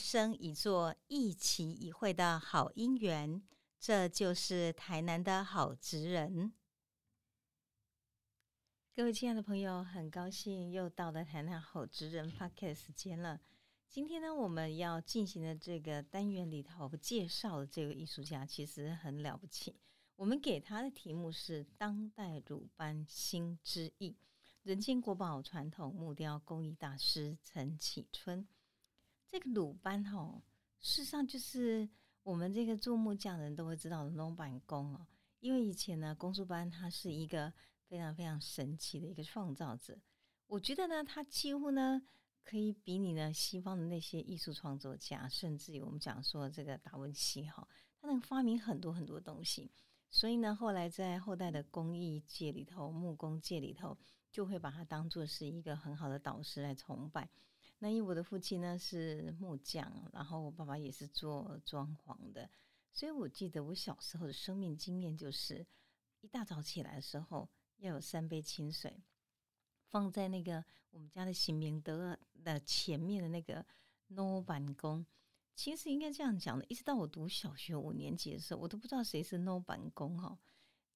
生一座、一期一会的好姻缘。这就是台南的好职人。各位亲爱的朋友，很高兴又到了台南好职人 podcast 时间了。今天呢，我们要进行的这个单元里头介绍的这个艺术家，其实很了不起。我们给他的题目是“当代鲁班新之意”。人间国宝传统木雕工艺大师陈启春，这个鲁班哈，事实上就是我们这个做木匠人都会知道的龙板工哦。因为以前呢，公输班他是一个非常非常神奇的一个创造者。我觉得呢，他几乎呢可以比拟呢西方的那些艺术创作家，甚至于我们讲说这个达文西哈，他能发明很多很多东西。所以呢，后来在后代的工艺界里头，木工界里头。就会把他当做是一个很好的导师来崇拜。那因为我的父亲呢是木匠，然后我爸爸也是做装潢的，所以我记得我小时候的生命经验就是，一大早起来的时候要有三杯清水放在那个我们家的新明德的前面的那个 no 板工。其实应该这样讲的，一直到我读小学五年级的时候，我都不知道谁是 no 板工哈。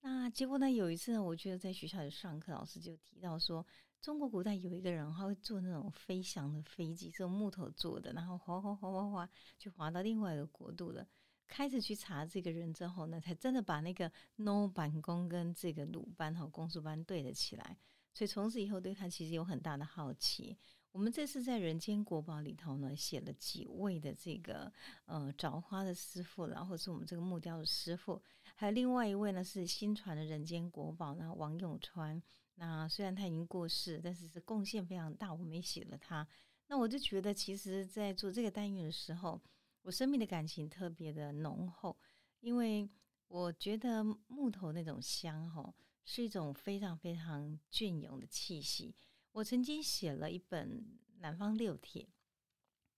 那结果呢？有一次呢，我觉得在学校里上课，老师就提到说，中国古代有一个人，他会坐那种飞翔的飞机，是用木头做的，然后滑滑滑滑滑，就滑到另外一个国度了。开始去查这个人之后呢，才真的把那个 no 板工跟这个鲁班和公输班对了起来。所以从此以后，对他其实有很大的好奇。我们这次在《人间国宝》里头呢，写了几位的这个呃凿花的师傅，然后是我们这个木雕的师傅。还有另外一位呢，是新传的人间国宝，然后王永川。那虽然他已经过世，但是是贡献非常大，我们也写了他。那我就觉得，其实，在做这个单元的时候，我生命的感情特别的浓厚，因为我觉得木头那种香，吼，是一种非常非常隽永的气息。我曾经写了一本《南方六帖》，《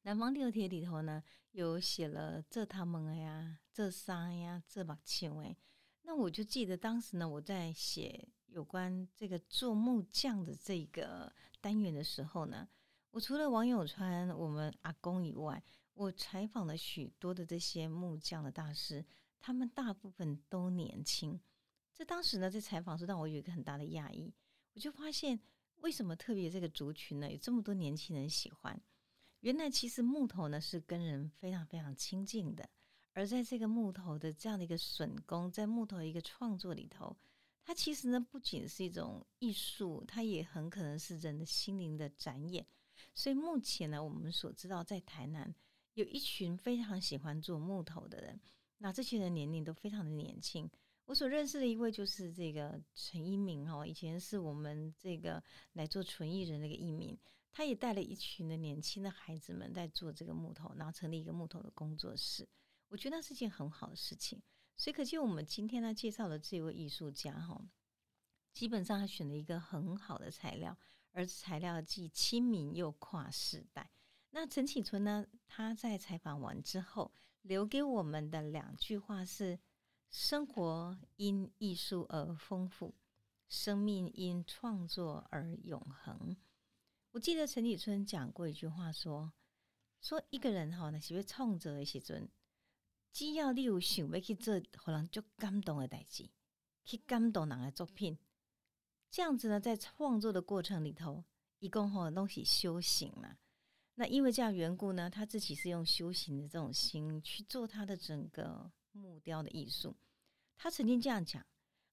南方六帖》里头呢，有写了这他们呀。这沙呀，这把琴哎，那我就记得当时呢，我在写有关这个做木匠的这个单元的时候呢，我除了王永川我们阿公以外，我采访了许多的这些木匠的大师，他们大部分都年轻。这当时呢，在采访时让我有一个很大的讶异，我就发现为什么特别这个族群呢，有这么多年轻人喜欢？原来其实木头呢是跟人非常非常亲近的。而在这个木头的这样的一个榫工，在木头一个创作里头，它其实呢不仅是一种艺术，它也很可能是人的心灵的展演。所以目前呢，我们所知道在台南有一群非常喜欢做木头的人，那这些人年龄都非常的年轻。我所认识的一位就是这个陈一鸣哦，以前是我们这个来做纯艺人那个一鸣，他也带了一群的年轻的孩子们在做这个木头，然后成立一个木头的工作室。我觉得那是件很好的事情，所以可见我们今天呢介绍的这位艺术家哈，基本上他选了一个很好的材料，而材料既亲民又跨世代。那陈启春呢，他在采访完之后留给我们的两句话是：生活因艺术而丰富，生命因创作而永恒。我记得陈启春讲过一句话，说说一个人哈，那是会创作的时阵。只要你有想要去做，互人足感动的代志，去感动人的作品，这样子呢，在创作的过程里头，一共吼东西修行嘛。那因为这样缘故呢，他自己是用修行的这种心去做他的整个木雕的艺术。他曾经这样讲：“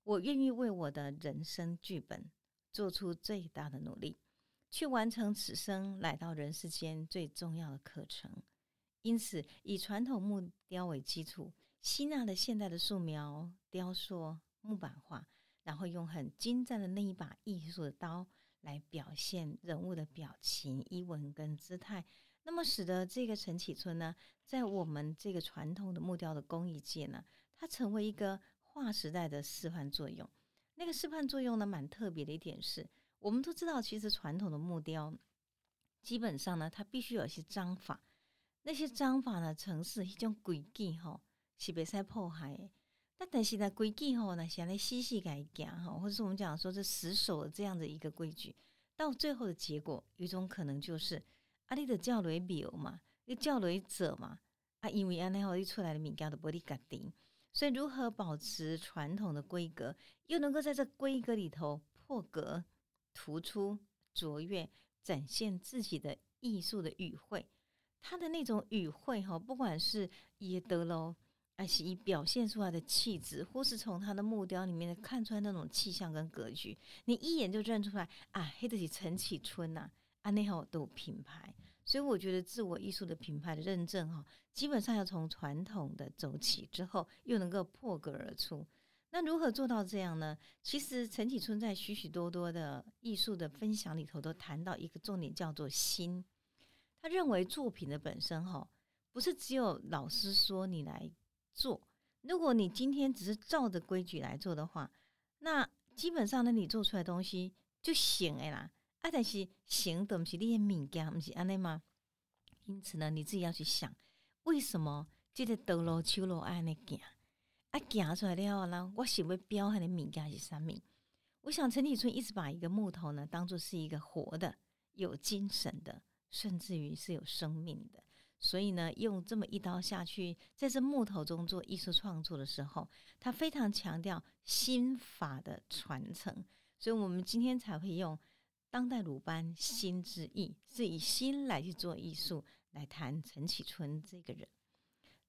我愿意为我的人生剧本做出最大的努力，去完成此生来到人世间最重要的课程。”因此，以传统木雕为基础，吸纳了现代的素描、雕塑、木板画，然后用很精湛的那一把艺术的刀来表现人物的表情、衣纹跟姿态，那么使得这个陈启春呢，在我们这个传统的木雕的工艺界呢，它成为一个划时代的示范作用。那个示范作用呢，蛮特别的一点是，我们都知道，其实传统的木雕基本上呢，它必须有一些章法。那些章法呢，城市一种规矩吼，是袂使破坏。但但是呢，规矩吼，那现在细细改行吼，或者是我们讲说这死守这样的一个规矩，到最后的结果，有一种可能就是啊，你的叫雷庙嘛，你叫雷者嘛，啊，因为安尼吼，你出来的物件都不你家定，所以如何保持传统的规格，又能够在这规格里头破格、突出、卓越，展现自己的艺术的语汇，他的那种语汇哈，不管是耶德喽。还是以表现出来的气质，或是从他的木雕里面看出来那种气象跟格局，你一眼就认出来啊，黑得起陈启春呐，啊，那好都有品牌，所以我觉得自我艺术的品牌的认证哈，基本上要从传统的走起，之后又能够破格而出。那如何做到这样呢？其实陈启春在许许多多的艺术的分享里头都谈到一个重点，叫做心。他认为作品的本身哈，不是只有老师说你来。做，如果你今天只是照着规矩来做的话，那基本上呢，你做出来东西就行诶啦。啊，但是行的不是你的物件，不是安尼吗？因此呢，你自己要去想，为什么这个道路、秋路安尼行？啊，行出来了后呢，我想要标它的物件是啥物？我想陈启春一直把一个木头呢，当做是一个活的、有精神的，甚至于是有生命的。所以呢，用这么一刀下去，在这木头中做艺术创作的时候，他非常强调心法的传承。所以我们今天才会用当代鲁班心之意，是以心来去做艺术，来谈陈启春这个人。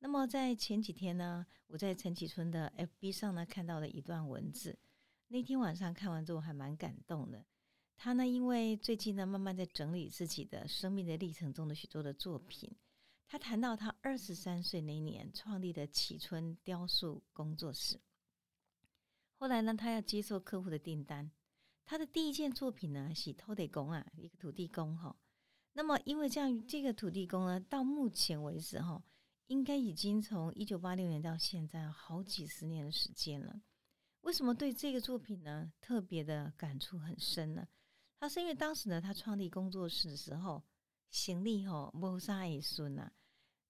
那么在前几天呢，我在陈启春的 FB 上呢看到了一段文字，那天晚上看完之后还蛮感动的。他呢，因为最近呢，慢慢在整理自己的生命的历程中的许多的作品。他谈到他二十三岁那年创立的启春雕塑工作室。后来呢，他要接受客户的订单。他的第一件作品呢是土地公啊，一个土地公哈。那么因为这样，这个土地公呢，到目前为止哈，应该已经从一九八六年到现在好几十年的时间了。为什么对这个作品呢特别的感触很深呢？那是因为当时呢，他创立工作室的时候。行李哈无啥会顺呐，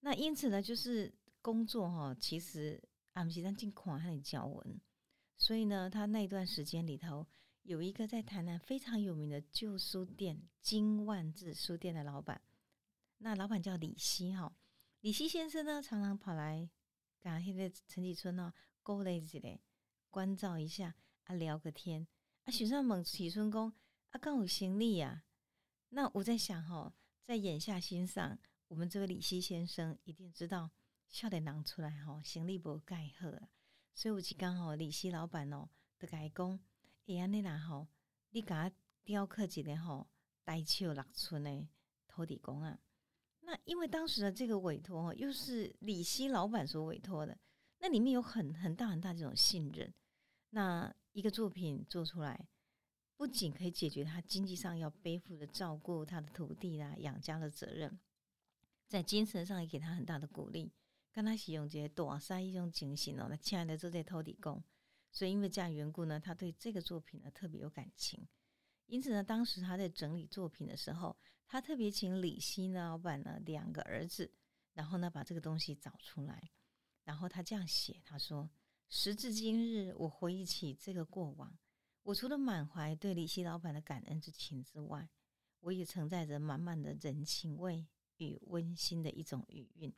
那因此呢，就是工作哈，其实俺们时常尽看他的脚文，所以呢，他那段时间里头有一个在台南非常有名的旧书店金万字书店的老板，那老板叫李希哈，李希先生呢常常跑来跟现在陈启春呢勾勒一嘞，关照一下啊，聊个天。啊，许上猛启春公啊，刚有行李呀，那我在想哈。在眼下欣赏，我们这位李希先生一定知道笑得囊出来吼，行李不盖好，所以我就刚好李希老板哦，的改讲，哎呀，你啦吼，你给他雕刻一个吼，呆笑六寸的土地公啊。那因为当时的这个委托又是李希老板所委托的，那里面有很很大很大这种信任，那一个作品做出来。不仅可以解决他经济上要背负的照顾他的土地啦、养家的责任，在精神上也给他很大的鼓励，跟他使用这些大塞一种精神哦，那亲爱的做这土地公，所以因为这样缘故呢，他对这个作品呢特别有感情。因此呢，当时他在整理作品的时候，他特别请李希呢老板呢两个儿子，然后呢把这个东西找出来，然后他这样写，他说：时至今日，我回忆起这个过往。我除了满怀对李希老板的感恩之情之外，我也承载着满满的人情味与温馨的一种余韵。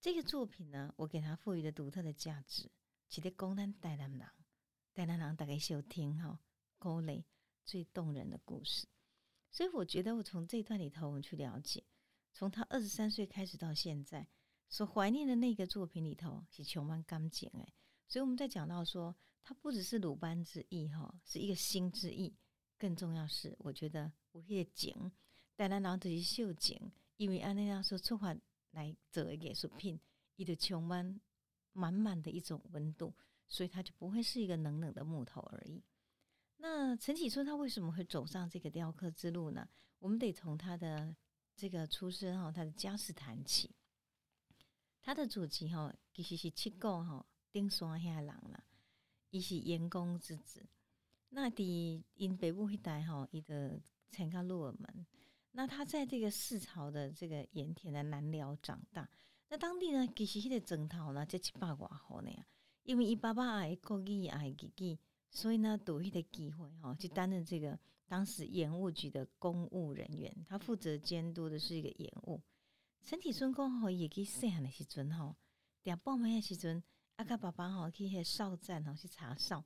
这个作品呢，我给他赋予了独特的价值，其实公单带南郎，带南郎大概收听哈，勾勒最动人的故事。所以我觉得，我从这段里头，我们去了解，从他二十三岁开始到现在，所怀念的那个作品里头，是充满感情诶。所以我们在讲到说。它不只是鲁班之意哈，是一个心之意。更重要是，我觉得我也景，带来让自己秀景，因为按那样说出发来做艺术品，伊就充满满满的一种温度，所以它就不会是一个冷冷的木头而已。那陈启春他为什么会走上这个雕刻之路呢？我们得从他的这个出身哈，他的家世谈起。他的祖籍哈，其实是七个哈顶山遐人啦。伊是盐工之子，那伫因北部一带吼，伊的参加鹿耳门。那他在这个四朝的这个盐田的南寮长大。那当地呢，其实迄个征讨呢，才七百外户呢。因为伊爸爸爱国语爱记记，所以呢，有迄个机会吼，就担任这个当时盐务局的公务人员，他负责监督的是一个盐务。陈体春讲吼，也去细汉的时阵吼，点报名的时阵，阿甲爸爸吼去迄哨站吼去查哨，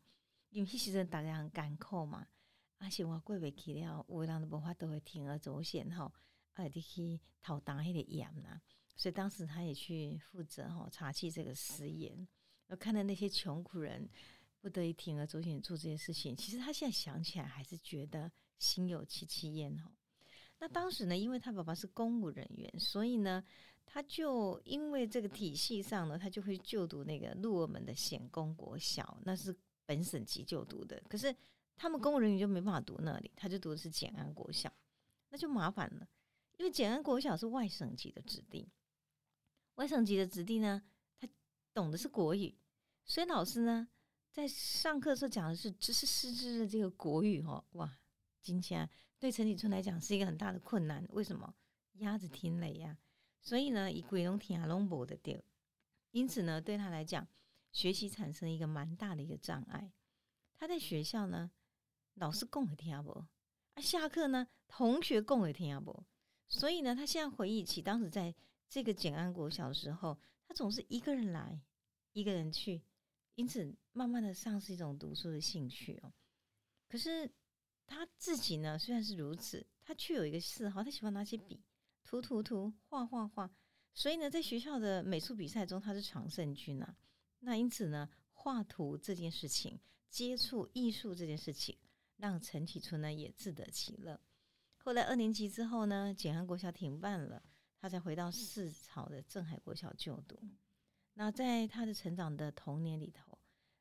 因为迄时阵大家很艰苦嘛，啊生活过袂去了，有人都无法都会铤而走险吼，啊得去讨打迄个盐呐，所以当时他也去负责吼查起这个私盐，我看到那些穷苦人不得已铤而走险做这些事情，其实他现在想起来还是觉得心有戚戚焉吼。那当时呢，因为他爸爸是公务人员，所以呢，他就因为这个体系上呢，他就会就读那个鹿儿门的显公国小，那是本省级就读的。可是他们公务人员就没办法读那里，他就读的是简安国小，那就麻烦了，因为简安国小是外省级的子弟，外省级的子弟呢，他懂的是国语，所以老师呢在上课时候讲的是知识师资的这个国语哦，哇，今天。对陈启春来讲是一个很大的困难，为什么？鸭子听雷呀，所以呢，以鬼龙听阿龙伯的调，因此呢，对他来讲，学习产生一个蛮大的一个障碍。他在学校呢，老师共也听不，啊，下课呢，同学共也听不，所以呢，他现在回忆起当时在这个简安国小的时候，他总是一个人来，一个人去，因此慢慢的丧失一种读书的兴趣哦。可是。他自己呢，虽然是如此，他却有一个嗜好，他喜欢拿起笔涂涂涂、画画画。所以呢，在学校的美术比赛中，他是常胜军啊。那因此呢，画图这件事情、接触艺术这件事情，让陈启春呢也自得其乐。后来二年级之后呢，简安国小停办了，他才回到市草的镇海国小就读。那在他的成长的童年里头，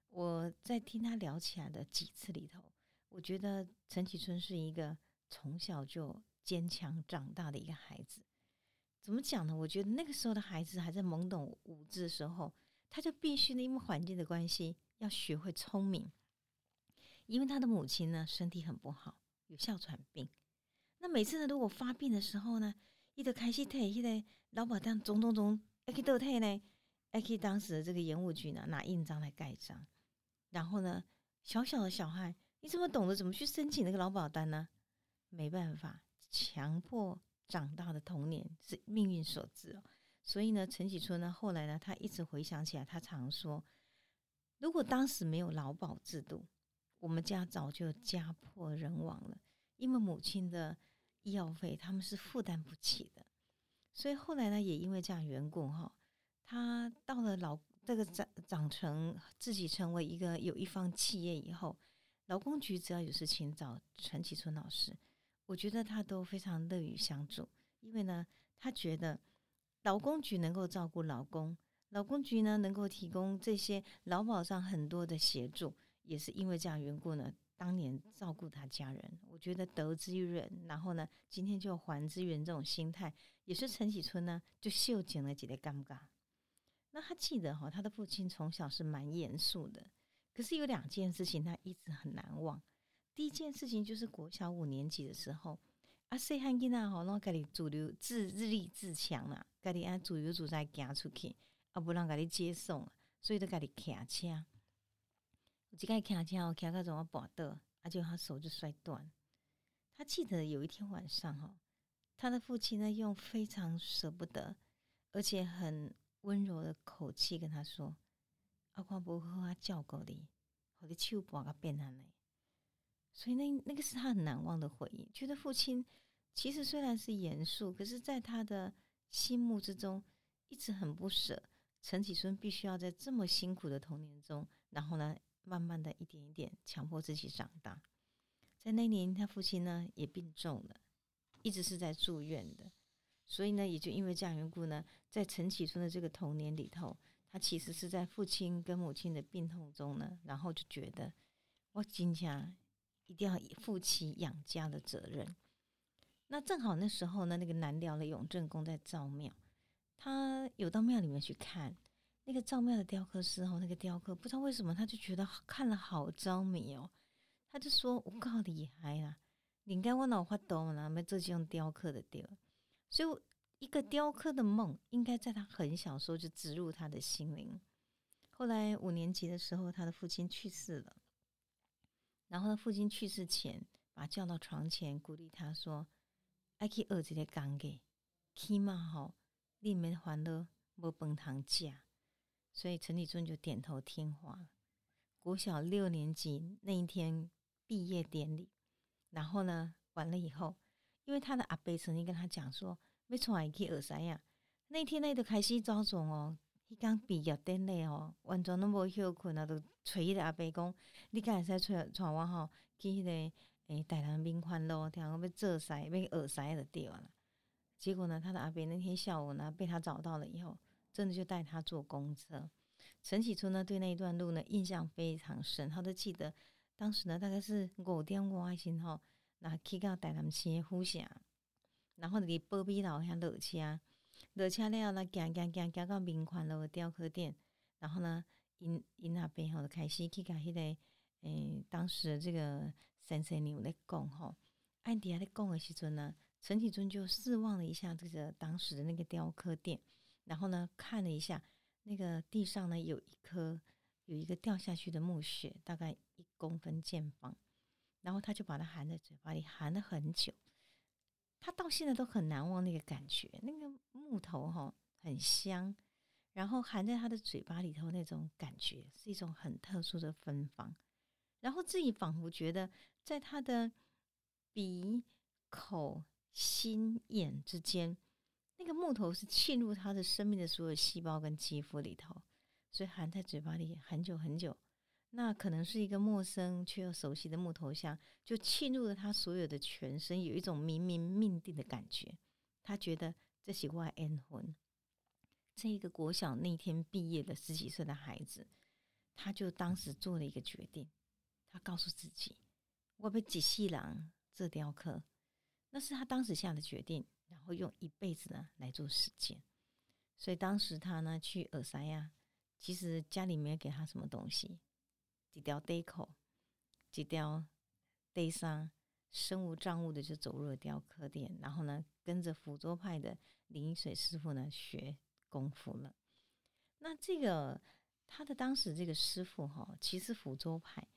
我在听他聊起来的几次里头。我觉得陈启春是一个从小就坚强长大的一个孩子。怎么讲呢？我觉得那个时候的孩子还在懵懂无知的时候，他就必须呢，因为环境的关系，要学会聪明。因为他的母亲呢身体很不好，有哮喘病。那每次呢，如果发病的时候呢，一得开始退，一得老保当总总总，还可以倒退呢，还可以当时的这个盐务局呢拿印章来盖章。然后呢，小小的小孩。你怎么懂得怎么去申请那个劳保单呢？没办法，强迫长大的童年是命运所致哦。所以呢，陈启春呢，后来呢，他一直回想起来，他常说，如果当时没有劳保制度，我们家早就家破人亡了。因为母亲的医药费他们是负担不起的。所以后来呢，也因为这样缘故哈，他到了老这个长长成自己成为一个有一方企业以后。劳工局只要有事情找陈启春老师，我觉得他都非常乐于相助，因为呢，他觉得劳工局能够照顾劳工，劳工局呢能够提供这些劳保上很多的协助，也是因为这样缘故呢，当年照顾他家人，我觉得得之于人，然后呢，今天就还之于人这种心态，也是陈启春呢就秀紧了几个尴尬。那他记得哈，他的父亲从小是蛮严肃的。可是有两件事情他一直很难忘。第一件事情就是国小五年级的时候，啊，细汉囡仔吼，拢家己主流自自立自强啦，家己按主流主在行出去，啊，不让家己接送，所以都家己骑车。有一个骑车，骑到怎么跋倒，啊，就他手就摔断。他记得有一天晚上，吼，他的父亲呢，用非常舍不得，而且很温柔的口气跟他说。阿光不好啊，照顾你，我的手半个变安嘞。所以那那个是他很难忘的回忆。觉得父亲其实虽然是严肃，可是在他的心目之中一直很不舍。陈启春必须要在这么辛苦的童年中，然后呢，慢慢的一点一点强迫自己长大。在那年，他父亲呢也病重了，一直是在住院的。所以呢，也就因为这样缘故呢，在陈启春的这个童年里头。他其实是在父亲跟母亲的病痛中呢，然后就觉得我今天一定要负起养家的责任。那正好那时候呢，那个南辽的永正公在造庙，他有到庙里面去看那个造庙的雕刻师哦，那个雕刻不知道为什么他就觉得看了好着迷哦，他就说我够厉害啦，应该我脑花懂了，没这就用雕刻的雕，所以。一个雕刻的梦，应该在他很小时候就植入他的心灵。后来五年级的时候，他的父亲去世了。然后他父亲去世前，把他叫到床前，鼓励他说：“爱去学这个工艺，起码吼，你免烦恼无饭堂食。”所以陈启春就点头听话。国小六年级那一天毕业典礼，然后呢，完了以后，因为他的阿伯曾经跟他讲说：“要出来去学啥呀？”那天呢，就开始早种哦。迄刚毕业典礼哦，完全拢无休困啊，都催伊个阿伯讲：“你敢会使催催我吼去迄个诶台南民欢路，听讲要做啥，要学啥就对了。”结果呢，他的阿伯那天下午呢，被他找到了以后，真的就带他坐公车。陈启春呢，对那一段路呢印象非常深，他都记得当时呢大概是五点外时吼，那去到台南市的府城，然后离宝比老乡落车。落车了，那行行行行到民宽路的雕刻店，然后呢，因因那边吼就开始去甲迄个诶，当时这个先生牛咧讲吼，安迪亚咧讲的时阵呢，陈启尊就视望了一下这个当时的那个雕刻店，然后呢，看了一下那个地上呢有一颗有一个掉下去的木屑，大概一公分见方，然后他就把它含在嘴巴里，含了很久。他到现在都很难忘那个感觉，那个木头哈很香，然后含在他的嘴巴里头那种感觉是一种很特殊的芬芳，然后自己仿佛觉得在他的鼻、口、心、眼之间，那个木头是沁入他的生命的所有细胞跟肌肤里头，所以含在嘴巴里很久很久。那可能是一个陌生却又熟悉的木头香，就沁入了他所有的全身，有一种冥冥命定的感觉。他觉得这是外恩魂。这一个国小那天毕业的十几岁的孩子，他就当时做了一个决定，他告诉自己：“我被几细郎这雕刻。”那是他当时下的决定，然后用一辈子呢来做实践。所以当时他呢去耳塞呀，其实家里没给他什么东西。几条地口，几条地上身无障物的就走入了雕刻店，然后呢，跟着福州派的林水师傅呢学功夫了。那这个他的当时这个师傅哈，其实福州派，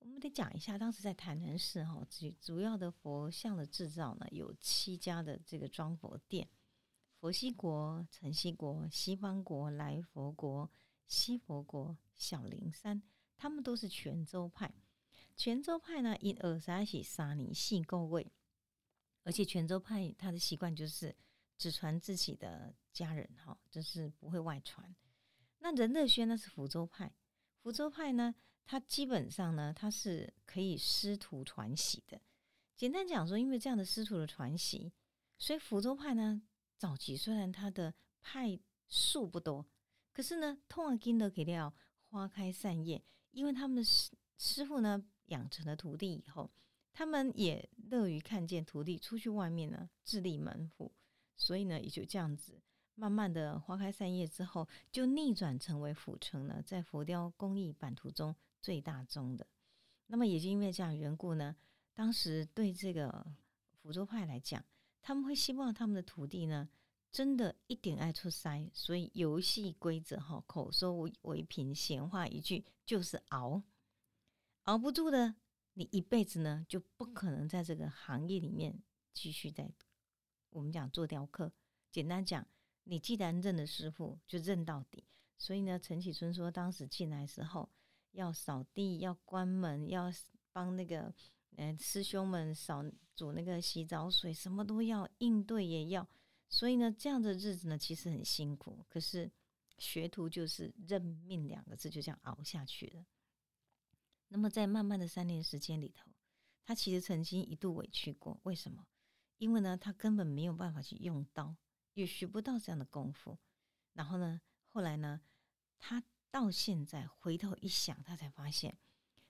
我们得讲一下，当时在台南市哈，主主要的佛像的制造呢，有七家的这个装佛店：佛西国、晨西国、西方国、来佛国、西佛国、小灵山。他们都是泉州派，泉州派呢，因耳塞起沙尼系够位，而且泉州派他的习惯就是只传自己的家人哈，就是不会外传。那任乐轩呢是福州派，福州派呢，他基本上呢，他是可以师徒传习的。简单讲说，因为这样的师徒的传习，所以福州派呢，早期虽然他的派数不多，可是呢，通往金德给料花开散叶。因为他们的师师傅呢养成了徒弟以后，他们也乐于看见徒弟出去外面呢自立门户，所以呢也就这样子慢慢的花开三叶之后，就逆转成为府城呢在佛雕工艺版图中最大宗的。那么也就因为这样缘故呢，当时对这个福州派来讲，他们会希望他们的徒弟呢。真的一点爱出塞，所以游戏规则哈，口说为凭，闲话一句就是熬，熬不住的，你一辈子呢就不可能在这个行业里面继续在我们讲做雕刻。简单讲，你既然认了师傅，就认到底。所以呢，陈启春说，当时进来时候要扫地，要关门，要帮那个呃师兄们扫煮那个洗澡水，什么都要应对，也要。所以呢，这样的日子呢，其实很辛苦。可是学徒就是认命两个字，就这样熬下去了。那么在慢慢的三年时间里头，他其实曾经一度委屈过。为什么？因为呢，他根本没有办法去用刀，也学不到这样的功夫。然后呢，后来呢，他到现在回头一想，他才发现，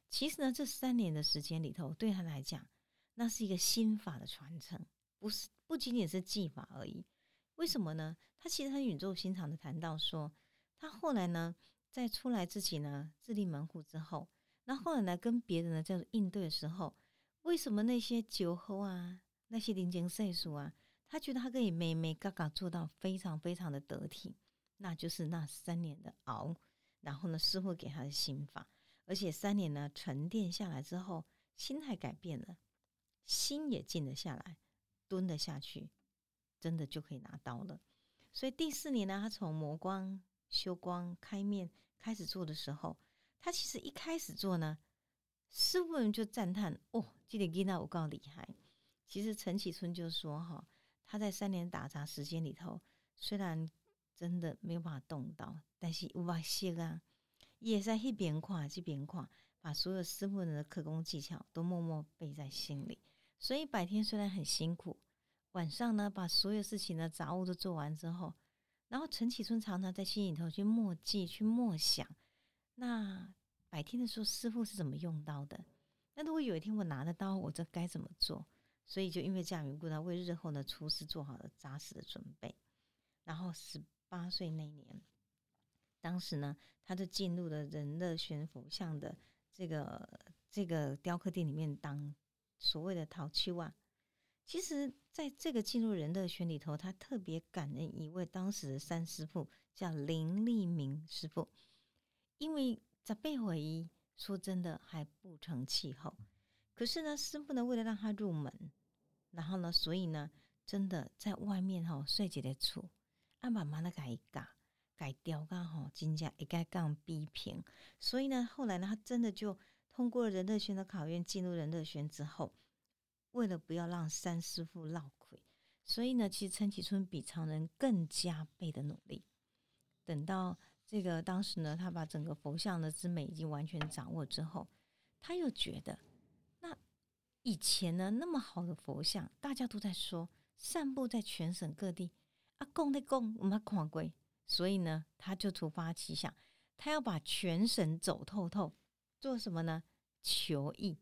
其实呢，这三年的时间里头，对他来讲，那是一个心法的传承，不是。不仅仅是技法而已，为什么呢？他其实很语重心长的谈到说，他后来呢，在出来自己呢自立门户之后，那后来呢跟别人呢在应对的时候，为什么那些酒后啊，那些零件岁数啊，他觉得他可以美美嘎嘎做到非常非常的得体，那就是那三年的熬，然后呢师傅给他的心法，而且三年呢沉淀下来之后，心态改变了。心也静了下来，蹲得下去，真的就可以拿刀了。所以第四年呢，他从磨光、修光、开面开始做的时候，他其实一开始做呢，师傅们就赞叹：“哦，这个囡仔我够厉害。”其实陈启春就说：“哈，他在三年打杂时间里头，虽然真的没有办法动刀，但是有把些啊，也在一边看这边看，把所有师傅们的刻工技巧都默默背在心里。所以白天虽然很辛苦。”晚上呢，把所有事情的杂物都做完之后，然后陈启春常常在心里头去默记、去默想。那白天的时候，师傅是怎么用刀的？那如果有一天我拿着刀，我这该怎么做？所以就因为这样缘故，他为日后的出师做好了扎实的准备。然后十八岁那年，当时呢，他就进入了仁乐悬佛像的这个这个雕刻店里面当所谓的陶器啊。其实，在这个进入人的圈里头，他特别感恩一位当时的三师傅，叫林立明师傅。因为在背回忆，说真的还不成气候。可是呢，师傅呢，为了让他入门，然后呢，所以呢，真的在外面哈设计的厝，啊慢慢的改改改雕刚好金价一改杠逼平。所以呢，后来呢，他真的就通过人乐轩的考验，进入人乐轩之后。为了不要让三师傅落亏，所以呢，其实陈启春比常人更加倍的努力。等到这个当时呢，他把整个佛像的之美已经完全掌握之后，他又觉得，那以前呢那么好的佛像，大家都在说，散布在全省各地，啊，供的供，我们看过，所以呢，他就突发奇想，他要把全省走透透，做什么呢？求艺。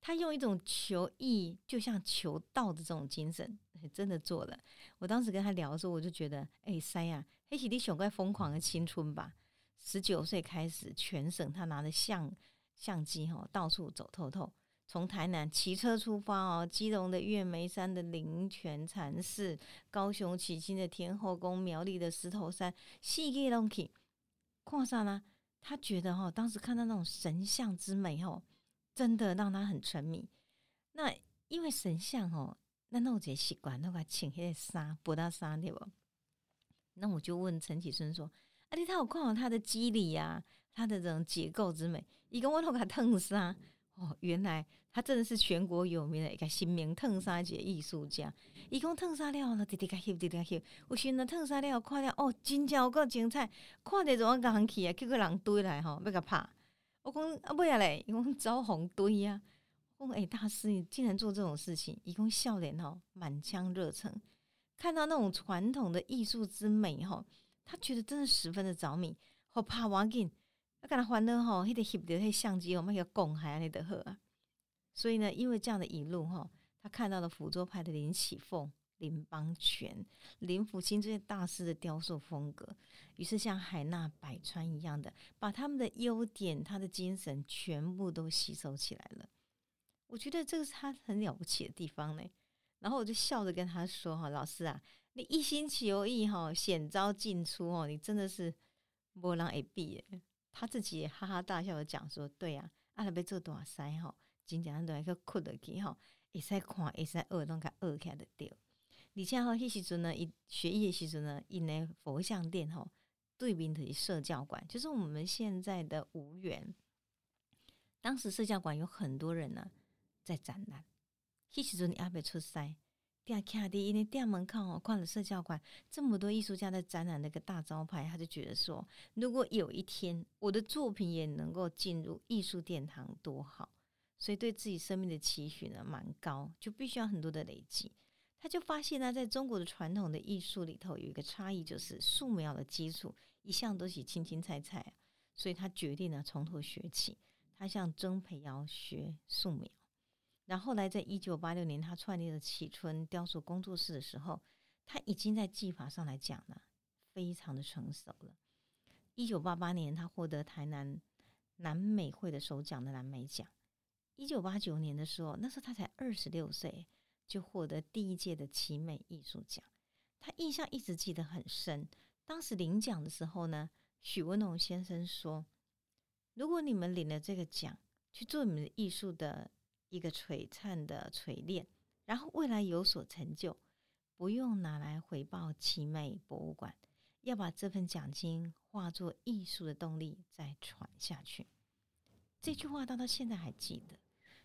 他用一种求艺，就像求道的这种精神，真的做了。我当时跟他聊的时候，我就觉得，哎，塞呀，黑喜弟熊怪疯狂的青春吧。十九岁开始，全省他拿着相相机哈，到处走透透。从台南骑车出发哦，基隆的月眉山的灵泉禅寺，高雄起经的天后宫，苗栗的石头山，细给拢去。看啥呢？他觉得哈，当时看到那种神像之美哦。真的让他很沉迷。那因为神像哦，那那我这习惯，那个请那个纱，布到沙对不？那我就问陈启春说：“啊，你他有看到他的肌理呀，他的这种结构之美，伊跟我都给他烫沙哦。原来他真的是全国有名的一个新名烫纱节艺术家。伊讲烫纱了，滴滴个翕，滴滴个翕。我寻了烫纱了，看了哦，真正够精彩，看得怎么讲去啊？叫个人堆来吼，要个拍。我讲啊，不要嘞！伊讲招红堆呀！我讲哎，大师，你竟然做这种事情！伊讲笑脸吼，满腔热忱，看到那种传统的艺术之美吼，他觉得真的十分的着迷。好怕完紧，啊，跟他欢乐吼，迄个翕的迄相机哦，那个公还安尼得好啊。所以呢，因为这样的一路吼，他看到了福州派的林启凤。林邦权、林福清这些大师的雕塑风格，于是像海纳百川一样的，把他们的优点、他的精神全部都吸收起来了。我觉得这个是他很了不起的地方呢。然后我就笑着跟他说：“哈，老师啊，你一心求艺哈，险招进出哦，你真的是波浪一闭。”他自己也哈哈大笑的讲说：“对呀，阿拉被做大塞哈，真正都一个哭得起吼，会使看，会使学，拢甲学起来的对。”而且吼，迄时阵呢，伊学艺的时阵呢，因呢佛像店吼对面的社教馆，就是我们现在的无缘。当时社教馆有很多人呢在展览，迄时阵阿伯出塞，店卡伫因为店门口哦，逛了社教馆这么多艺术家在展览那个大招牌，他就觉得说，如果有一天我的作品也能够进入艺术殿堂，多好！所以对自己生命的期许呢，蛮高，就必须要很多的累积。他就发现呢，在中国的传统的艺术里头有一个差异，就是素描的基础一向都是青青菜菜，所以他决定呢从头学起。他向曾培尧学素描，然后来在一九八六年他创立了启春雕塑工作室的时候，他已经在技法上来讲呢非常的成熟了。一九八八年他获得台南南美会的首奖的南美奖。一九八九年的时候，那时候他才二十六岁。就获得第一届的奇美艺术奖，他印象一直记得很深。当时领奖的时候呢，许文龙先生说：“如果你们领了这个奖，去做你们的艺术的一个璀璨的锤炼，然后未来有所成就，不用拿来回报奇美博物馆，要把这份奖金化作艺术的动力再传下去。这句话他到现在还记得。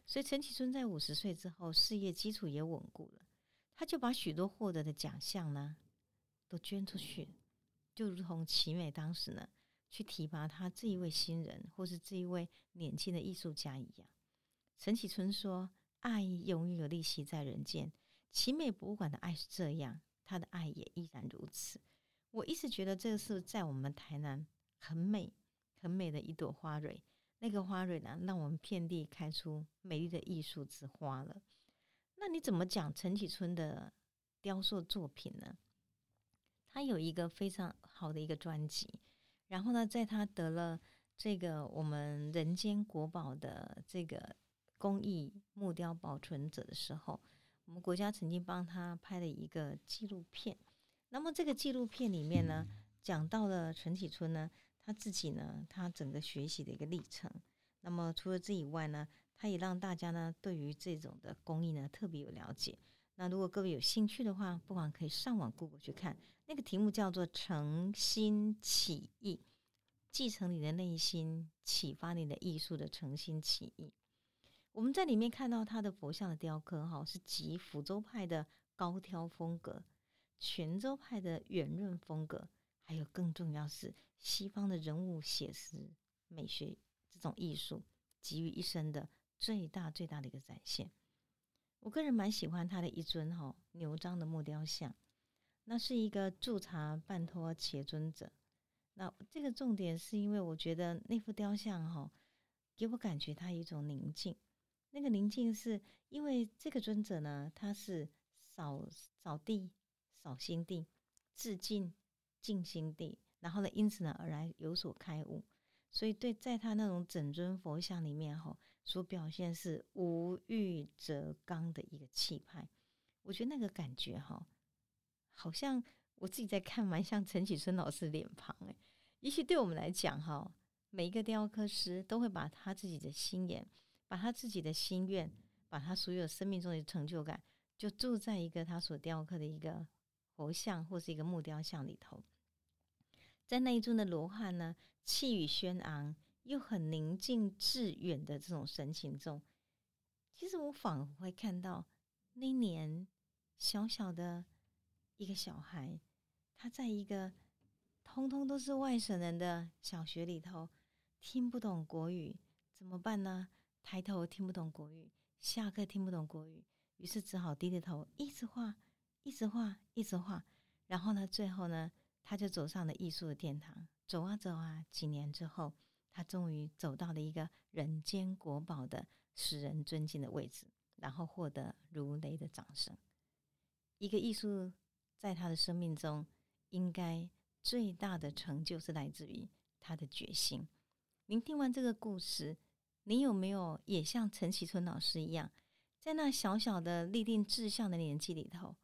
所以陈启春在五十岁之后，事业基础也稳固了，他就把许多获得的奖项呢，都捐出去，就如同奇美当时呢，去提拔他这一位新人，或是这一位年轻的艺术家一样。陈启春说：“爱永远有利息在人间，奇美博物馆的爱是这样，他的爱也依然如此。”我一直觉得这是在我们台南很美、很美的一朵花蕊。那个花蕊呢，让我们遍地开出美丽的艺术之花了。那你怎么讲陈启春的雕塑作品呢？他有一个非常好的一个专辑，然后呢，在他得了这个我们人间国宝的这个工艺木雕保存者的时候，我们国家曾经帮他拍了一个纪录片。那么这个纪录片里面呢，讲到了陈启春呢。他自己呢，他整个学习的一个历程。那么除了这以外呢，他也让大家呢对于这种的工艺呢特别有了解。那如果各位有兴趣的话，不妨可以上网 Google 去看，那个题目叫做“诚心起义”，继承你的内心，启发你的艺术的诚心起义。我们在里面看到他的佛像的雕刻，哈，是集福州派的高挑风格，泉州派的圆润风格。还有更重要是西方的人物写实美学这种艺术集于一身的最大最大的一个展现。我个人蛮喜欢他的一尊哈牛章的木雕像，那是一个驻茶半托且尊者。那这个重点是因为我觉得那幅雕像哈给我感觉它一种宁静，那个宁静是因为这个尊者呢他是扫扫地扫心地致敬。静心地，然后呢，因此呢而来有所开悟，所以对在他那种整尊佛像里面哈，所表现是无欲则刚的一个气派，我觉得那个感觉哈，好像我自己在看，蛮像陈启春老师脸庞诶。也许对我们来讲哈，每一个雕刻师都会把他自己的心眼，把他自己的心愿，把他所有生命中的成就感，就住在一个他所雕刻的一个佛像或是一个木雕像里头。在那一尊的罗汉呢，气宇轩昂，又很宁静致远的这种神情中，其实我仿佛会看到那年小小的一个小孩，他在一个通通都是外省人的小学里头，听不懂国语，怎么办呢？抬头听不懂国语，下课听不懂国语，于是只好低着头，一直画，一直画，一直画，然后呢，最后呢？他就走上了艺术的殿堂，走啊走啊，几年之后，他终于走到了一个人间国宝的使人尊敬的位置，然后获得如雷的掌声。一个艺术在他的生命中，应该最大的成就是来自于他的决心。您听完这个故事，你有没有也像陈启春老师一样，在那小小的立定志向的年纪里头，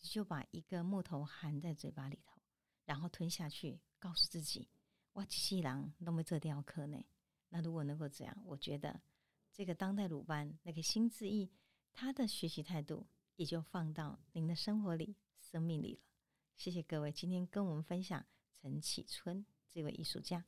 你就把一个木头含在嘴巴里头？然后吞下去，告诉自己：“哇，七郎都没这雕刻呢。”那如果能够这样，我觉得这个当代鲁班那个新智义，他的学习态度也就放到您的生活里、生命里了。谢谢各位今天跟我们分享陈启春这位艺术家。